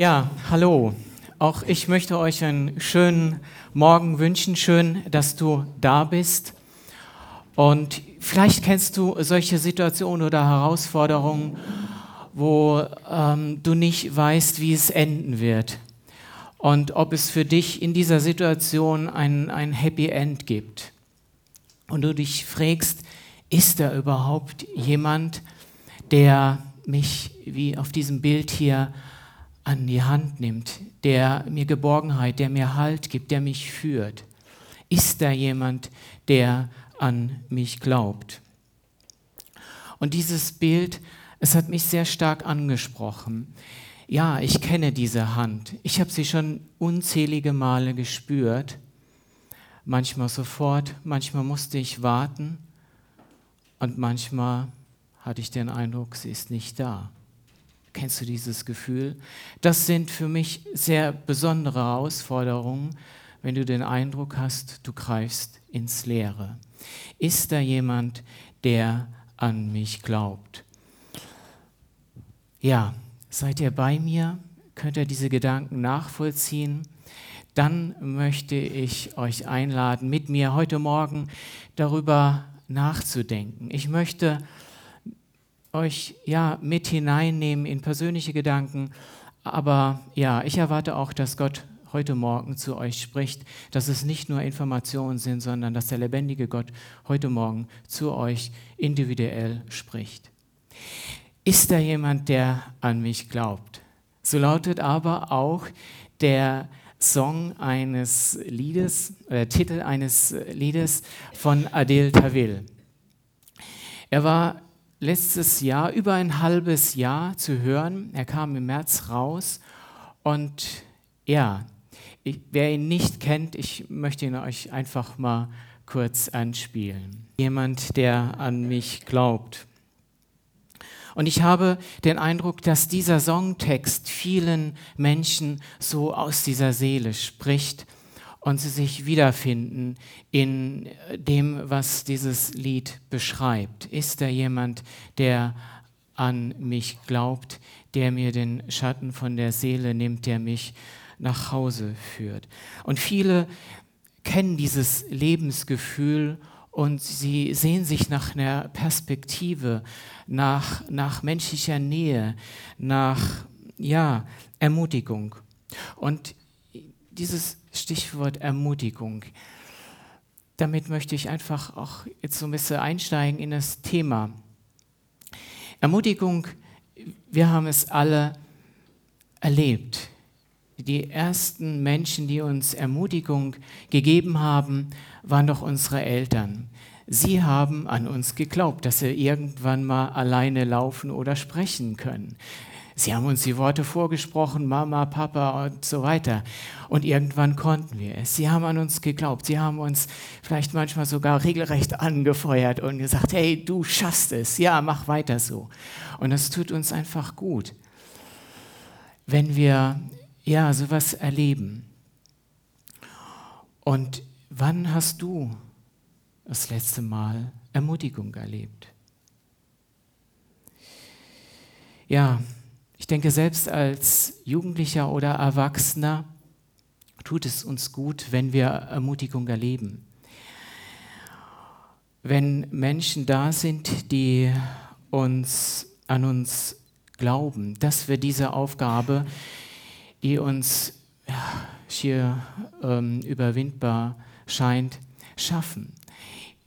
Ja, hallo. Auch ich möchte euch einen schönen Morgen wünschen. Schön, dass du da bist. Und vielleicht kennst du solche Situationen oder Herausforderungen, wo ähm, du nicht weißt, wie es enden wird. Und ob es für dich in dieser Situation ein, ein Happy End gibt. Und du dich fragst, ist da überhaupt jemand, der mich, wie auf diesem Bild hier, an die Hand nimmt, der mir Geborgenheit, der mir Halt gibt, der mich führt? Ist da jemand, der an mich glaubt? Und dieses Bild, es hat mich sehr stark angesprochen. Ja, ich kenne diese Hand. Ich habe sie schon unzählige Male gespürt. Manchmal sofort, manchmal musste ich warten und manchmal hatte ich den Eindruck, sie ist nicht da. Kennst du dieses Gefühl? Das sind für mich sehr besondere Herausforderungen, wenn du den Eindruck hast, du greifst ins Leere. Ist da jemand, der an mich glaubt? Ja, seid ihr bei mir? Könnt ihr diese Gedanken nachvollziehen? Dann möchte ich euch einladen, mit mir heute Morgen darüber nachzudenken. Ich möchte euch ja mit hineinnehmen in persönliche Gedanken. Aber ja, ich erwarte auch, dass Gott heute Morgen zu euch spricht, dass es nicht nur Informationen sind, sondern dass der lebendige Gott heute Morgen zu euch individuell spricht. Ist da jemand, der an mich glaubt? So lautet aber auch der Song eines Liedes, äh, Titel eines Liedes von Adel Tawil. Er war letztes Jahr, über ein halbes Jahr zu hören. Er kam im März raus und ja, ich, wer ihn nicht kennt, ich möchte ihn euch einfach mal kurz anspielen. Jemand, der an mich glaubt. Und ich habe den Eindruck, dass dieser Songtext vielen Menschen so aus dieser Seele spricht und sie sich wiederfinden in dem, was dieses Lied beschreibt. Ist da jemand, der an mich glaubt, der mir den Schatten von der Seele nimmt, der mich nach Hause führt? Und viele kennen dieses Lebensgefühl und sie sehen sich nach einer Perspektive, nach, nach menschlicher Nähe, nach ja, Ermutigung. Und dieses Stichwort Ermutigung. Damit möchte ich einfach auch jetzt so ein bisschen einsteigen in das Thema. Ermutigung, wir haben es alle erlebt. Die ersten Menschen, die uns Ermutigung gegeben haben, waren doch unsere Eltern. Sie haben an uns geglaubt, dass wir irgendwann mal alleine laufen oder sprechen können. Sie haben uns die Worte vorgesprochen, Mama, Papa und so weiter. Und irgendwann konnten wir es. Sie haben an uns geglaubt. Sie haben uns vielleicht manchmal sogar regelrecht angefeuert und gesagt, hey, du schaffst es. Ja, mach weiter so. Und das tut uns einfach gut, wenn wir ja sowas erleben. Und wann hast du das letzte Mal Ermutigung erlebt? Ja, ich denke, selbst als Jugendlicher oder Erwachsener tut es uns gut, wenn wir Ermutigung erleben. Wenn Menschen da sind, die uns an uns glauben, dass wir diese Aufgabe, die uns ja, schier ähm, überwindbar scheint, schaffen.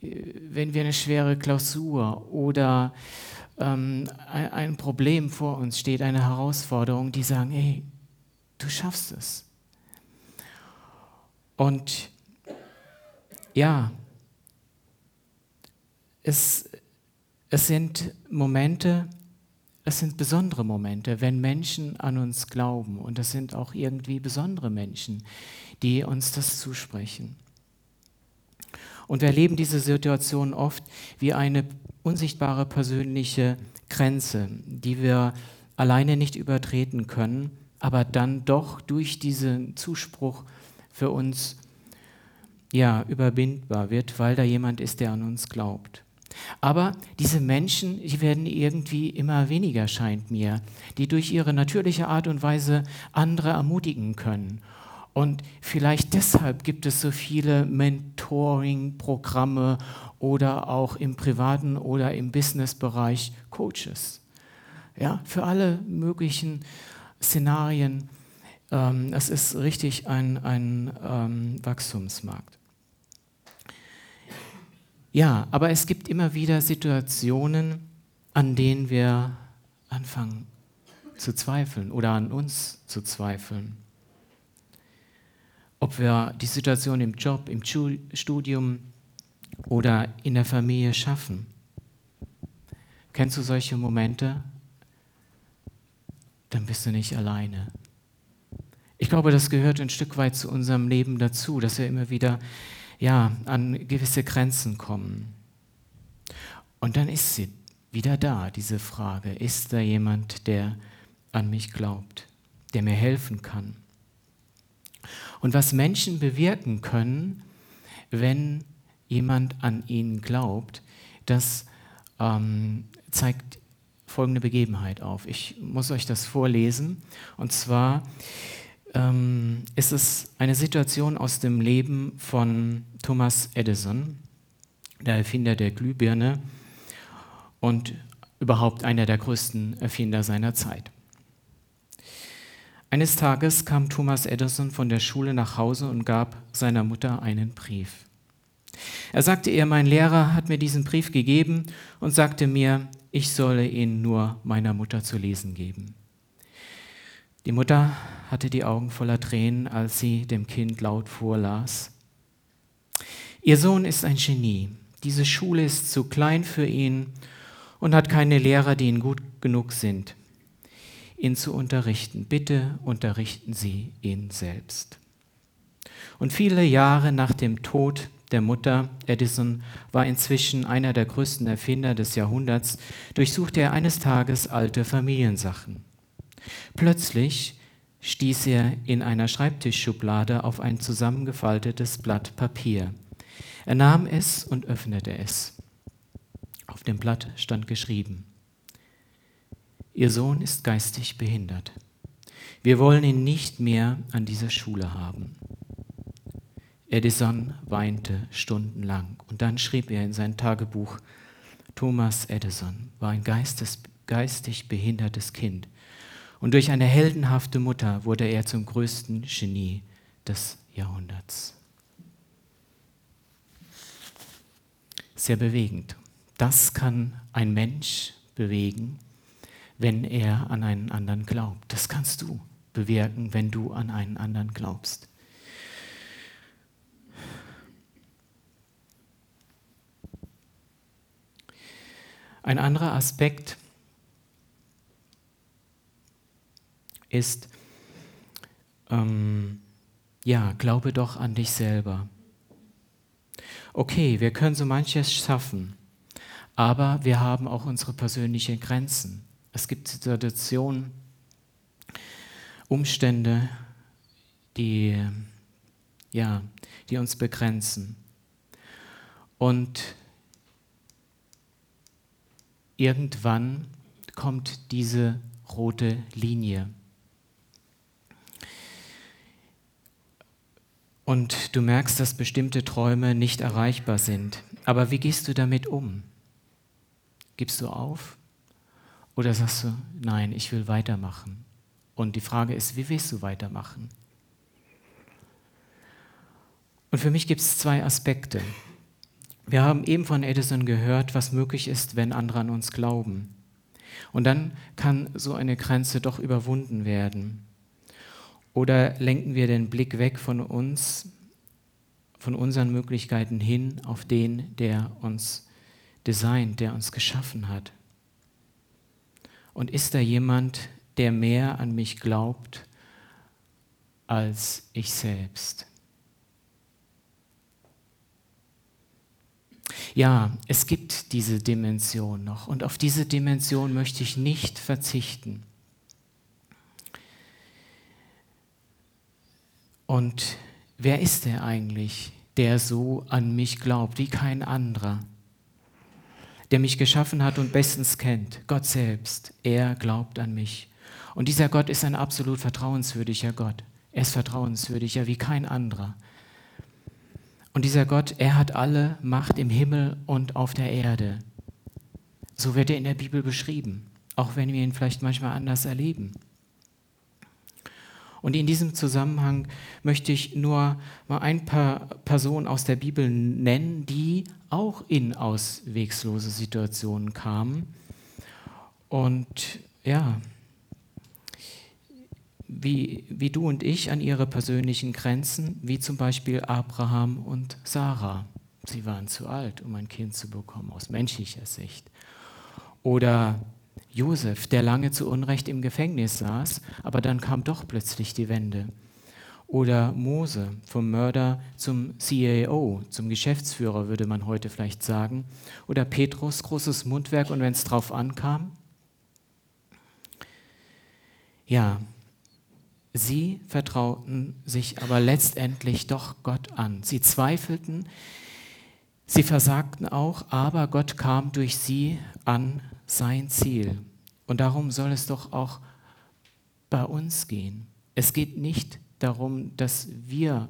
Wenn wir eine schwere Klausur oder ähm, ein Problem vor uns steht, eine Herausforderung, die sagen, hey, du schaffst es. Und ja, es, es sind Momente, es sind besondere Momente, wenn Menschen an uns glauben. Und es sind auch irgendwie besondere Menschen, die uns das zusprechen. Und wir erleben diese Situation oft wie eine unsichtbare persönliche Grenze, die wir alleine nicht übertreten können, aber dann doch durch diesen Zuspruch für uns ja überwindbar wird, weil da jemand ist, der an uns glaubt. Aber diese Menschen, die werden irgendwie immer weniger, scheint mir, die durch ihre natürliche Art und Weise andere ermutigen können. Und vielleicht deshalb gibt es so viele Mentoring-Programme oder auch im privaten oder im Business-Bereich Coaches. Ja, für alle möglichen Szenarien. Ähm, es ist richtig ein, ein ähm, Wachstumsmarkt. Ja, aber es gibt immer wieder Situationen, an denen wir anfangen zu zweifeln oder an uns zu zweifeln. Ob wir die Situation im Job, im Studium oder in der Familie schaffen. Kennst du solche Momente? Dann bist du nicht alleine. Ich glaube, das gehört ein Stück weit zu unserem Leben dazu, dass wir immer wieder ja, an gewisse Grenzen kommen. Und dann ist sie wieder da, diese Frage, ist da jemand, der an mich glaubt, der mir helfen kann? Und was Menschen bewirken können, wenn jemand an ihnen glaubt, das ähm, zeigt folgende Begebenheit auf. Ich muss euch das vorlesen. Und zwar ähm, ist es eine Situation aus dem Leben von Thomas Edison, der Erfinder der Glühbirne und überhaupt einer der größten Erfinder seiner Zeit. Eines Tages kam Thomas Edison von der Schule nach Hause und gab seiner Mutter einen Brief. Er sagte ihr, mein Lehrer hat mir diesen Brief gegeben und sagte mir, ich solle ihn nur meiner Mutter zu lesen geben. Die Mutter hatte die Augen voller Tränen, als sie dem Kind laut vorlas. Ihr Sohn ist ein Genie. Diese Schule ist zu klein für ihn und hat keine Lehrer, die ihn gut genug sind, ihn zu unterrichten. Bitte unterrichten Sie ihn selbst. Und viele Jahre nach dem Tod der Mutter, Edison war inzwischen einer der größten Erfinder des Jahrhunderts, durchsuchte er eines Tages alte Familiensachen. Plötzlich stieß er in einer Schreibtischschublade auf ein zusammengefaltetes Blatt Papier. Er nahm es und öffnete es. Auf dem Blatt stand geschrieben, Ihr Sohn ist geistig behindert. Wir wollen ihn nicht mehr an dieser Schule haben. Edison weinte stundenlang und dann schrieb er in sein Tagebuch, Thomas Edison war ein geistes, geistig behindertes Kind und durch eine heldenhafte Mutter wurde er zum größten Genie des Jahrhunderts. Sehr bewegend. Das kann ein Mensch bewegen, wenn er an einen anderen glaubt. Das kannst du bewirken, wenn du an einen anderen glaubst. Ein anderer Aspekt ist, ähm, ja, glaube doch an dich selber. Okay, wir können so manches schaffen, aber wir haben auch unsere persönlichen Grenzen. Es gibt Situationen, Umstände, die, ja, die uns begrenzen. Und irgendwann kommt diese rote Linie. und du merkst, dass bestimmte Träume nicht erreichbar sind. Aber wie gehst du damit um? Gibst du auf? Oder sagst du, nein, ich will weitermachen? Und die Frage ist, wie willst du weitermachen? Und für mich gibt es zwei Aspekte. Wir haben eben von Edison gehört, was möglich ist, wenn andere an uns glauben. Und dann kann so eine Grenze doch überwunden werden. Oder lenken wir den Blick weg von uns, von unseren Möglichkeiten hin auf den, der uns designt, der uns geschaffen hat? Und ist da jemand, der mehr an mich glaubt als ich selbst? Ja, es gibt diese Dimension noch und auf diese Dimension möchte ich nicht verzichten. Und wer ist er eigentlich, der so an mich glaubt wie kein anderer? Der mich geschaffen hat und bestens kennt, Gott selbst, er glaubt an mich. Und dieser Gott ist ein absolut vertrauenswürdiger Gott. Er ist vertrauenswürdiger wie kein anderer. Und dieser Gott, er hat alle Macht im Himmel und auf der Erde. So wird er in der Bibel beschrieben, auch wenn wir ihn vielleicht manchmal anders erleben. Und in diesem Zusammenhang möchte ich nur mal ein paar Personen aus der Bibel nennen, die auch in auswegslose Situationen kamen. Und ja, wie, wie du und ich an ihre persönlichen Grenzen, wie zum Beispiel Abraham und Sarah. Sie waren zu alt, um ein Kind zu bekommen, aus menschlicher Sicht. Oder Josef, der lange zu Unrecht im Gefängnis saß, aber dann kam doch plötzlich die Wende. Oder Mose, vom Mörder zum CAO, zum Geschäftsführer, würde man heute vielleicht sagen. Oder Petrus, großes Mundwerk und wenn es drauf ankam. Ja, sie vertrauten sich aber letztendlich doch Gott an. Sie zweifelten, sie versagten auch, aber Gott kam durch sie an sein Ziel. Und darum soll es doch auch bei uns gehen. Es geht nicht darum, dass wir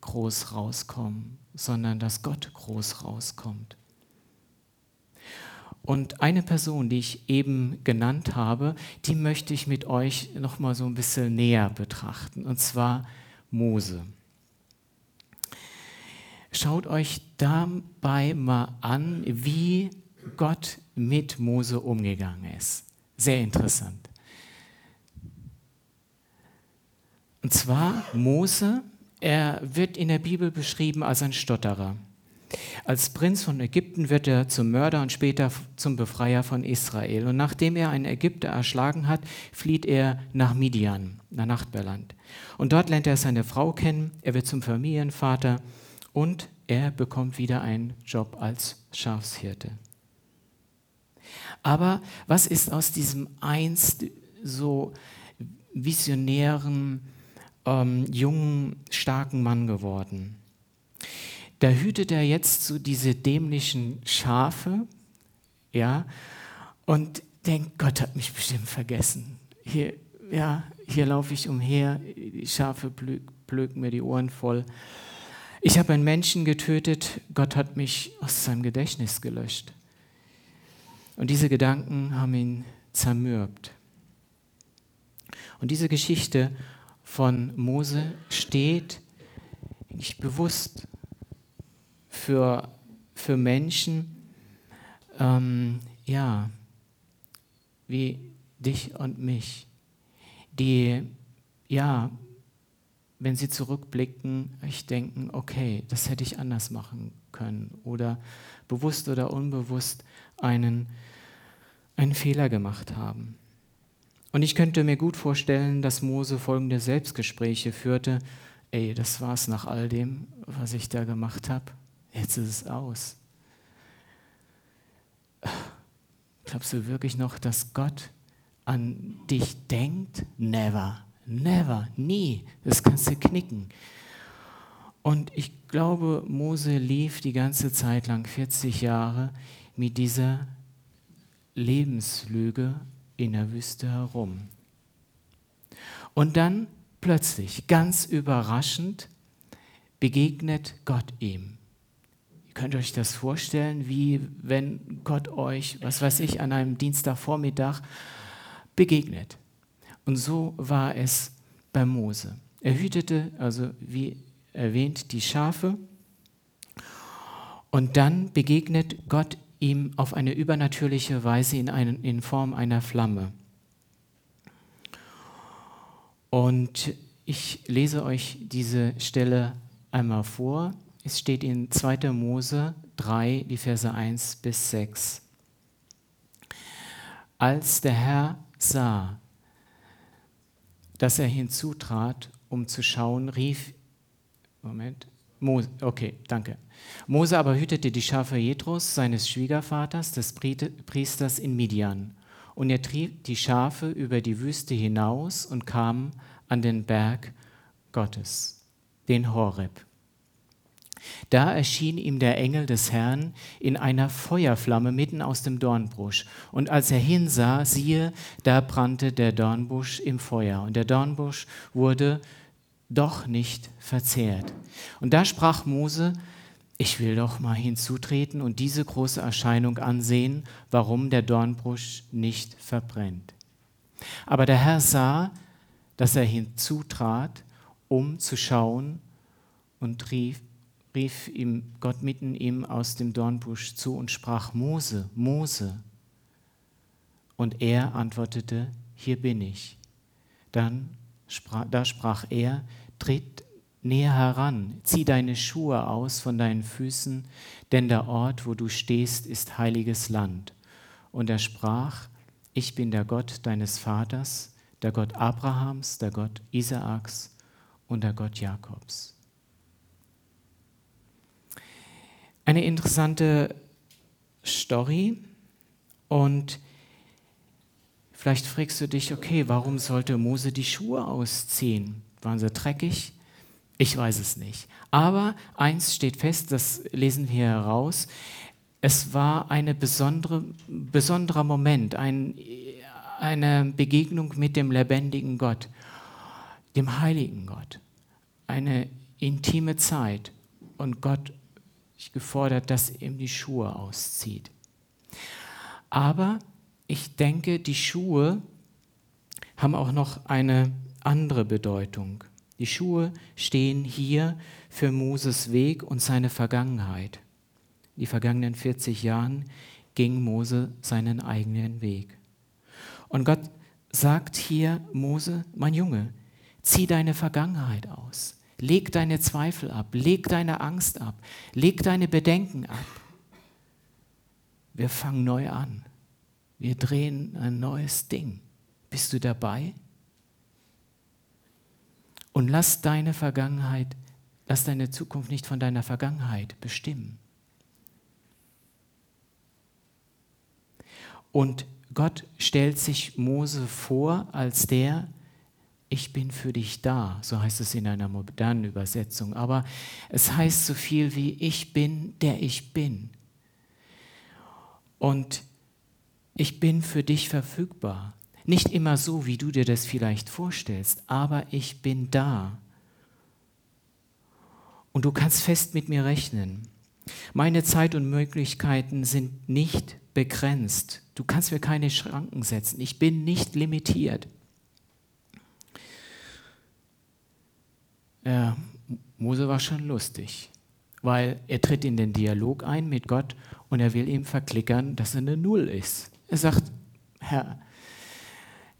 groß rauskommen, sondern dass Gott groß rauskommt. Und eine Person, die ich eben genannt habe, die möchte ich mit euch noch mal so ein bisschen näher betrachten, und zwar Mose. Schaut euch dabei mal an, wie Gott mit Mose umgegangen ist. Sehr interessant. Und zwar Mose, er wird in der Bibel beschrieben als ein Stotterer. Als Prinz von Ägypten wird er zum Mörder und später zum Befreier von Israel. Und nachdem er einen Ägypter erschlagen hat, flieht er nach Midian, nach Nachbarland. Und dort lernt er seine Frau kennen, er wird zum Familienvater und er bekommt wieder einen Job als Schafshirte. Aber was ist aus diesem einst so visionären, ähm, jungen, starken Mann geworden? Da hütet er jetzt so diese dämlichen Schafe, ja, und denkt, Gott hat mich bestimmt vergessen. Hier, ja, hier laufe ich umher, die Schafe blöken mir die Ohren voll. Ich habe einen Menschen getötet, Gott hat mich aus seinem Gedächtnis gelöscht. Und diese Gedanken haben ihn zermürbt. Und diese Geschichte von Mose steht nicht bewusst für, für Menschen, ähm, ja, wie dich und mich, die, ja, wenn sie zurückblicken, ich denken, okay, das hätte ich anders machen können oder bewusst oder unbewusst einen, einen Fehler gemacht haben. Und ich könnte mir gut vorstellen, dass Mose folgende Selbstgespräche führte. Ey, das war's nach all dem, was ich da gemacht habe. Jetzt ist es aus. Glaubst du wirklich noch, dass Gott an dich denkt? Never, never, nie. Das kannst du knicken. Und ich glaube, Mose lief die ganze Zeit lang, 40 Jahre, mit dieser Lebenslüge in der Wüste herum. Und dann plötzlich, ganz überraschend, begegnet Gott ihm. Ihr könnt euch das vorstellen, wie wenn Gott euch, was weiß ich, an einem Dienstagvormittag begegnet. Und so war es bei Mose. Er hütete, also wie erwähnt, die Schafe. Und dann begegnet Gott ihm auf eine übernatürliche Weise in, einen, in Form einer Flamme. Und ich lese euch diese Stelle einmal vor. Es steht in 2. Mose 3, die Verse 1 bis 6. Als der Herr sah, dass er hinzutrat, um zu schauen, rief, Moment, Mose, okay, danke. Mose aber hütete die Schafe Jethros, seines Schwiegervaters, des Priesters in Midian. Und er trieb die Schafe über die Wüste hinaus und kam an den Berg Gottes, den Horeb. Da erschien ihm der Engel des Herrn in einer Feuerflamme mitten aus dem Dornbusch. Und als er hinsah, siehe, da brannte der Dornbusch im Feuer. Und der Dornbusch wurde doch nicht verzehrt. Und da sprach Mose, ich will doch mal hinzutreten und diese große Erscheinung ansehen, warum der Dornbusch nicht verbrennt. Aber der Herr sah, dass er hinzutrat, um zu schauen und rief, rief ihm Gott mitten ihm aus dem Dornbusch zu und sprach, Mose, Mose. Und er antwortete, hier bin ich. Dann da sprach er, tritt näher heran, zieh deine Schuhe aus von deinen Füßen, denn der Ort, wo du stehst, ist heiliges Land. Und er sprach, ich bin der Gott deines Vaters, der Gott Abrahams, der Gott Isaaks und der Gott Jakobs. Eine interessante Story und vielleicht fragst du dich, okay, warum sollte Mose die Schuhe ausziehen? Waren sie dreckig? Ich weiß es nicht. Aber eins steht fest, das lesen wir heraus. Es war ein besondere, besonderer Moment, ein, eine Begegnung mit dem lebendigen Gott, dem heiligen Gott. Eine intime Zeit. Und Gott gefordert, dass ihm die Schuhe auszieht. Aber ich denke, die Schuhe haben auch noch eine andere Bedeutung. Die Schuhe stehen hier für Moses Weg und seine Vergangenheit. Die vergangenen 40 Jahren ging Mose seinen eigenen Weg. Und Gott sagt hier, Mose, mein Junge, zieh deine Vergangenheit aus. Leg deine Zweifel ab, leg deine Angst ab, leg deine Bedenken ab. Wir fangen neu an. Wir drehen ein neues Ding. Bist du dabei? Und lass deine Vergangenheit, lass deine Zukunft nicht von deiner Vergangenheit bestimmen. Und Gott stellt sich Mose vor als der, ich bin für dich da, so heißt es in einer modernen Übersetzung, aber es heißt so viel wie ich bin, der ich bin. Und ich bin für dich verfügbar. Nicht immer so, wie du dir das vielleicht vorstellst, aber ich bin da. Und du kannst fest mit mir rechnen. Meine Zeit und Möglichkeiten sind nicht begrenzt. Du kannst mir keine Schranken setzen. Ich bin nicht limitiert. Ja, Mose war schon lustig, weil er tritt in den Dialog ein mit Gott und er will ihm verklickern, dass er eine Null ist. Er sagt, Herr,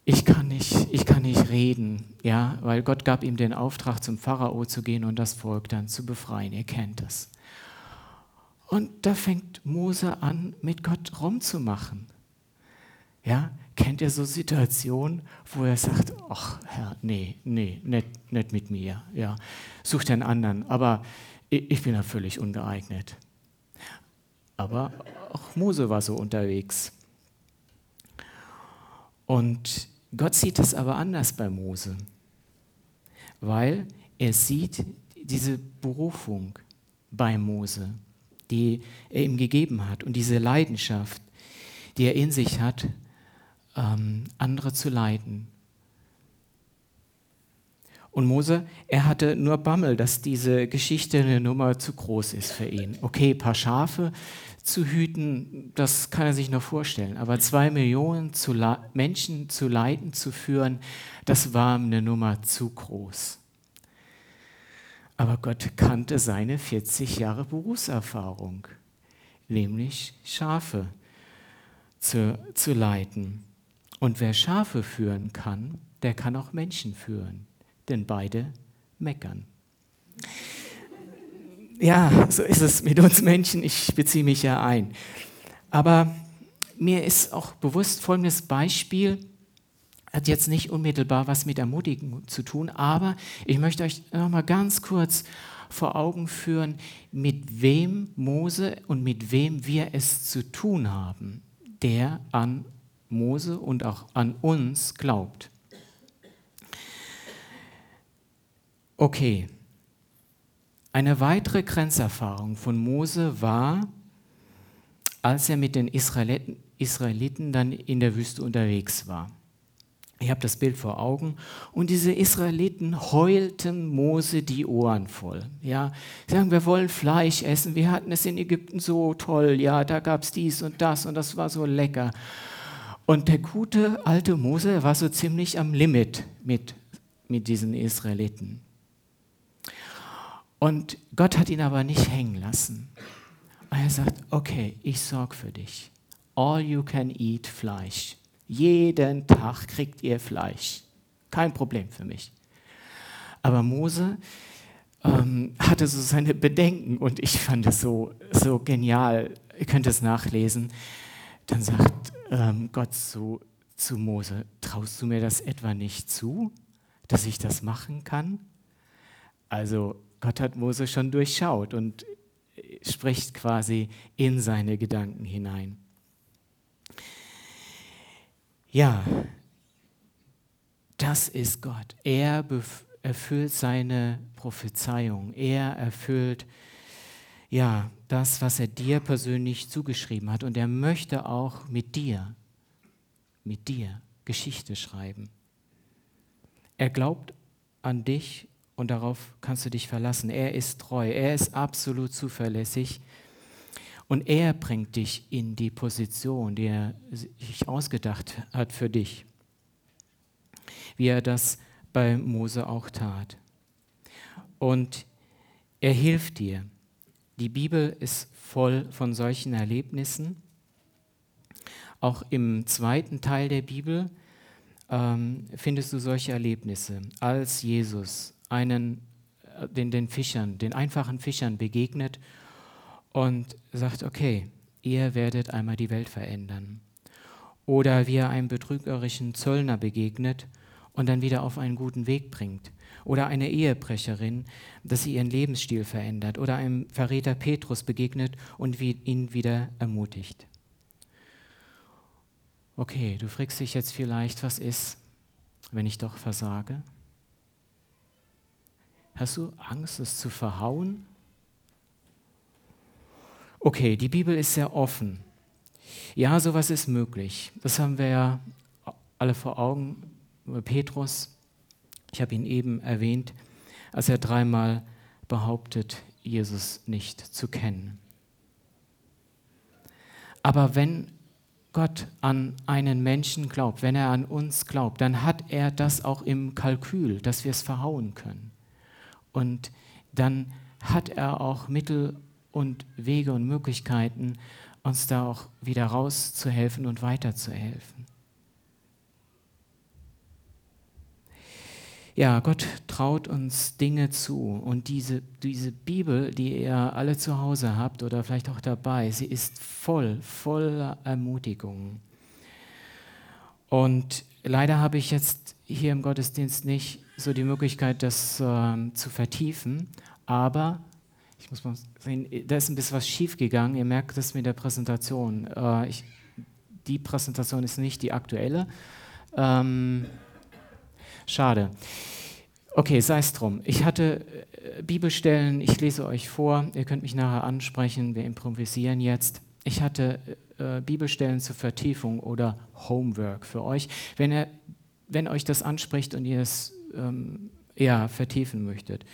ich kann nicht, ich kann nicht reden, ja, weil Gott gab ihm den Auftrag, zum Pharao zu gehen und das Volk dann zu befreien. Ihr kennt es. Und da fängt Mose an, mit Gott rumzumachen. Ja, kennt ihr so Situationen, wo er sagt, ach Herr, nee, nee, nicht, nicht mit mir, ja, sucht einen anderen, aber ich, ich bin da völlig ungeeignet. Aber auch Mose war so unterwegs. Und Gott sieht es aber anders bei Mose, weil er sieht diese Berufung bei Mose, die er ihm gegeben hat und diese Leidenschaft, die er in sich hat, ähm, andere zu leiten. Und Mose, er hatte nur Bammel, dass diese Geschichte eine Nummer zu groß ist für ihn. Okay, paar Schafe zu hüten, das kann er sich noch vorstellen. Aber zwei Millionen zu Menschen zu leiten, zu führen, das war eine Nummer zu groß. Aber Gott kannte seine 40 Jahre Berufserfahrung, nämlich Schafe zu, zu leiten. Und wer Schafe führen kann, der kann auch Menschen führen, denn beide meckern. Ja, so ist es mit uns Menschen, ich beziehe mich ja ein. Aber mir ist auch bewusst folgendes Beispiel, hat jetzt nicht unmittelbar was mit Ermutigung zu tun, aber ich möchte euch noch mal ganz kurz vor Augen führen, mit wem Mose und mit wem wir es zu tun haben, der an Mose und auch an uns glaubt. Okay, Eine weitere Grenzerfahrung von Mose war, als er mit den Israeliten, Israeliten dann in der Wüste unterwegs war. Ich habe das Bild vor Augen. Und diese Israeliten heulten Mose die Ohren voll. Ja, sie sagen, wir wollen Fleisch essen. Wir hatten es in Ägypten so toll. Ja, da gab es dies und das und das war so lecker. Und der gute alte Mose war so ziemlich am Limit mit, mit diesen Israeliten. Und Gott hat ihn aber nicht hängen lassen. er sagt, okay, ich sorge für dich. All you can eat Fleisch. Jeden Tag kriegt ihr Fleisch. Kein Problem für mich. Aber Mose ähm, hatte so seine Bedenken und ich fand es so, so genial. Ihr könnt es nachlesen. Dann sagt ähm, Gott zu, zu Mose, traust du mir das etwa nicht zu, dass ich das machen kann? Also Gott hat Mose schon durchschaut und spricht quasi in seine Gedanken hinein. Ja, das ist Gott. Er erfüllt seine Prophezeiung. Er erfüllt ja das, was er dir persönlich zugeschrieben hat. Und er möchte auch mit dir, mit dir Geschichte schreiben. Er glaubt an dich und darauf kannst du dich verlassen. Er ist treu, er ist absolut zuverlässig. Und er bringt dich in die Position, die er sich ausgedacht hat für dich. Wie er das bei Mose auch tat. Und er hilft dir. Die Bibel ist voll von solchen Erlebnissen. Auch im zweiten Teil der Bibel ähm, findest du solche Erlebnisse, als Jesus einen, äh, den, den Fischern, den einfachen Fischern begegnet und sagt, okay, ihr werdet einmal die Welt verändern. Oder wie er einem betrügerischen Zöllner begegnet und dann wieder auf einen guten Weg bringt. Oder eine Ehebrecherin, dass sie ihren Lebensstil verändert. Oder einem Verräter Petrus begegnet und ihn wieder ermutigt. Okay, du fragst dich jetzt vielleicht, was ist, wenn ich doch versage? Hast du Angst, es zu verhauen? Okay, die Bibel ist sehr offen. Ja, sowas ist möglich. Das haben wir ja alle vor Augen. Petrus, ich habe ihn eben erwähnt, als er dreimal behauptet, Jesus nicht zu kennen. Aber wenn Gott an einen Menschen glaubt, wenn er an uns glaubt, dann hat er das auch im Kalkül, dass wir es verhauen können. Und dann hat er auch Mittel und Wege und Möglichkeiten, uns da auch wieder rauszuhelfen und weiterzuhelfen. Ja, Gott traut uns Dinge zu und diese, diese Bibel, die ihr alle zu Hause habt oder vielleicht auch dabei, sie ist voll, voller Ermutigungen. Und leider habe ich jetzt hier im Gottesdienst nicht so die Möglichkeit, das äh, zu vertiefen, aber ich muss mal sehen, da ist ein bisschen was schief gegangen. Ihr merkt das mit der Präsentation. Äh, ich, die Präsentation ist nicht die aktuelle. Ähm, schade. Okay, sei es drum. Ich hatte äh, Bibelstellen, ich lese euch vor, ihr könnt mich nachher ansprechen, wir improvisieren jetzt. Ich hatte äh, Bibelstellen zur Vertiefung oder Homework für euch. Wenn, ihr, wenn euch das anspricht und ihr es ähm, ja, vertiefen möchtet.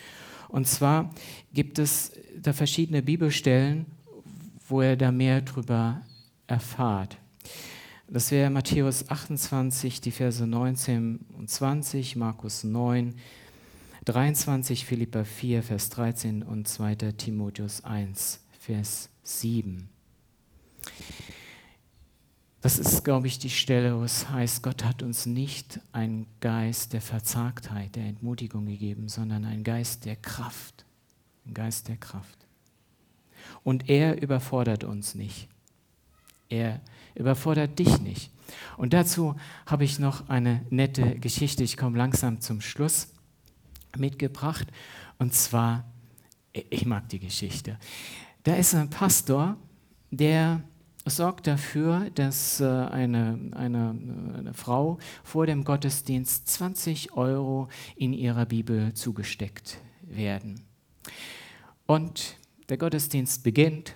Und zwar gibt es da verschiedene Bibelstellen, wo ihr da mehr drüber erfahrt. Das wäre Matthäus 28, die Verse 19 und 20, Markus 9, 23, Philippa 4, Vers 13 und 2. Timotheus 1, Vers 7. Das ist, glaube ich, die Stelle, wo es heißt, Gott hat uns nicht einen Geist der Verzagtheit, der Entmutigung gegeben, sondern einen Geist der Kraft. Ein Geist der Kraft. Und er überfordert uns nicht. Er überfordert dich nicht. Und dazu habe ich noch eine nette Geschichte, ich komme langsam zum Schluss, mitgebracht. Und zwar, ich mag die Geschichte. Da ist ein Pastor, der sorgt dafür, dass äh, eine, eine, eine Frau vor dem Gottesdienst 20 Euro in ihrer Bibel zugesteckt werden. Und der Gottesdienst beginnt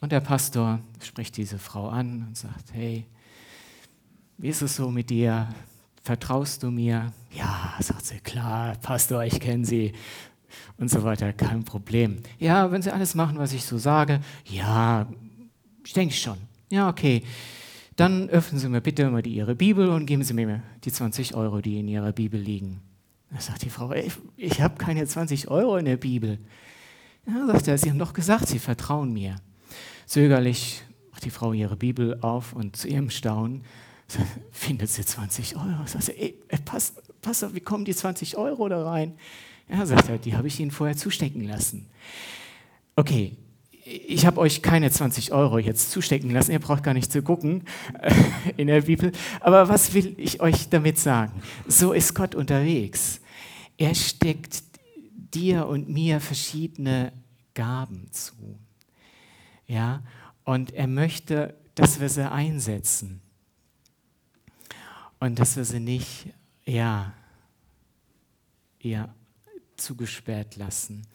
und der Pastor spricht diese Frau an und sagt, hey, wie ist es so mit dir? Vertraust du mir? Ja, sagt sie, klar, Pastor, ich kenne Sie und so weiter, kein Problem. Ja, wenn Sie alles machen, was ich so sage, ja, ich denke schon. Ja, okay. Dann öffnen Sie mir bitte mal die, Ihre Bibel und geben Sie mir die 20 Euro, die in Ihrer Bibel liegen. Da sagt die Frau, ich, ich habe keine 20 Euro in der Bibel. Ja, sagt er, Sie haben doch gesagt, Sie vertrauen mir. Zögerlich macht die Frau ihre Bibel auf und zu ihrem Staunen findet sie 20 Euro. Sagt sie, ey, pass, pass auf, wie kommen die 20 Euro da rein? Ja, sagt er, die habe ich Ihnen vorher zustecken lassen. Okay, ich habe euch keine 20 Euro jetzt zustecken lassen, ihr braucht gar nicht zu gucken äh, in der Bibel. Aber was will ich euch damit sagen? So ist Gott unterwegs. Er steckt dir und mir verschiedene Gaben zu. Ja, und er möchte, dass wir sie einsetzen und dass wir sie nicht, ja, ja, zugesperrt lassen,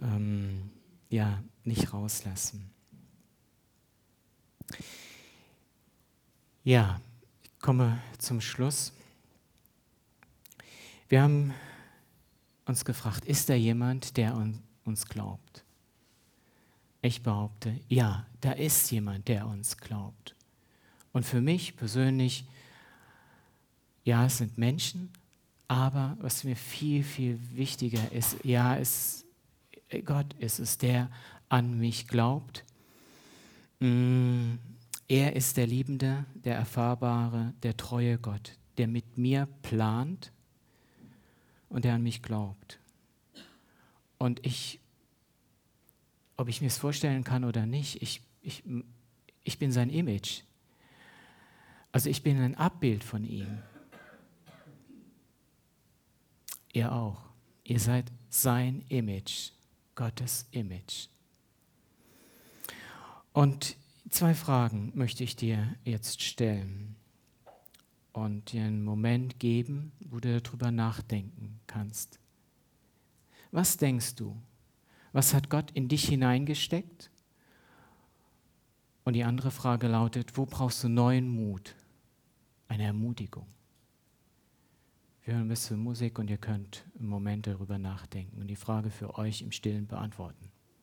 ähm, ja, nicht rauslassen. Ja, ich komme zum Schluss. Wir haben uns gefragt, ist da jemand, der uns glaubt? Ich behaupte, ja, da ist jemand, der uns glaubt. Und für mich persönlich, ja, es sind Menschen, aber was mir viel, viel wichtiger ist, ja, es, Gott ist es, der an mich glaubt. Mm, er ist der Liebende, der Erfahrbare, der treue Gott, der mit mir plant und der an mich glaubt. Und ich, ob ich mir es vorstellen kann oder nicht, ich, ich, ich bin sein Image. Also ich bin ein Abbild von ihm. Ihr auch. Ihr seid sein Image, Gottes Image. Und zwei Fragen möchte ich dir jetzt stellen und dir einen Moment geben, wo du darüber nachdenken kannst. Was denkst du? Was hat Gott in dich hineingesteckt? Und die andere Frage lautet, wo brauchst du neuen Mut, eine Ermutigung? Wir hören ein bisschen Musik und ihr könnt im Moment darüber nachdenken und die Frage für euch im Stillen beantworten.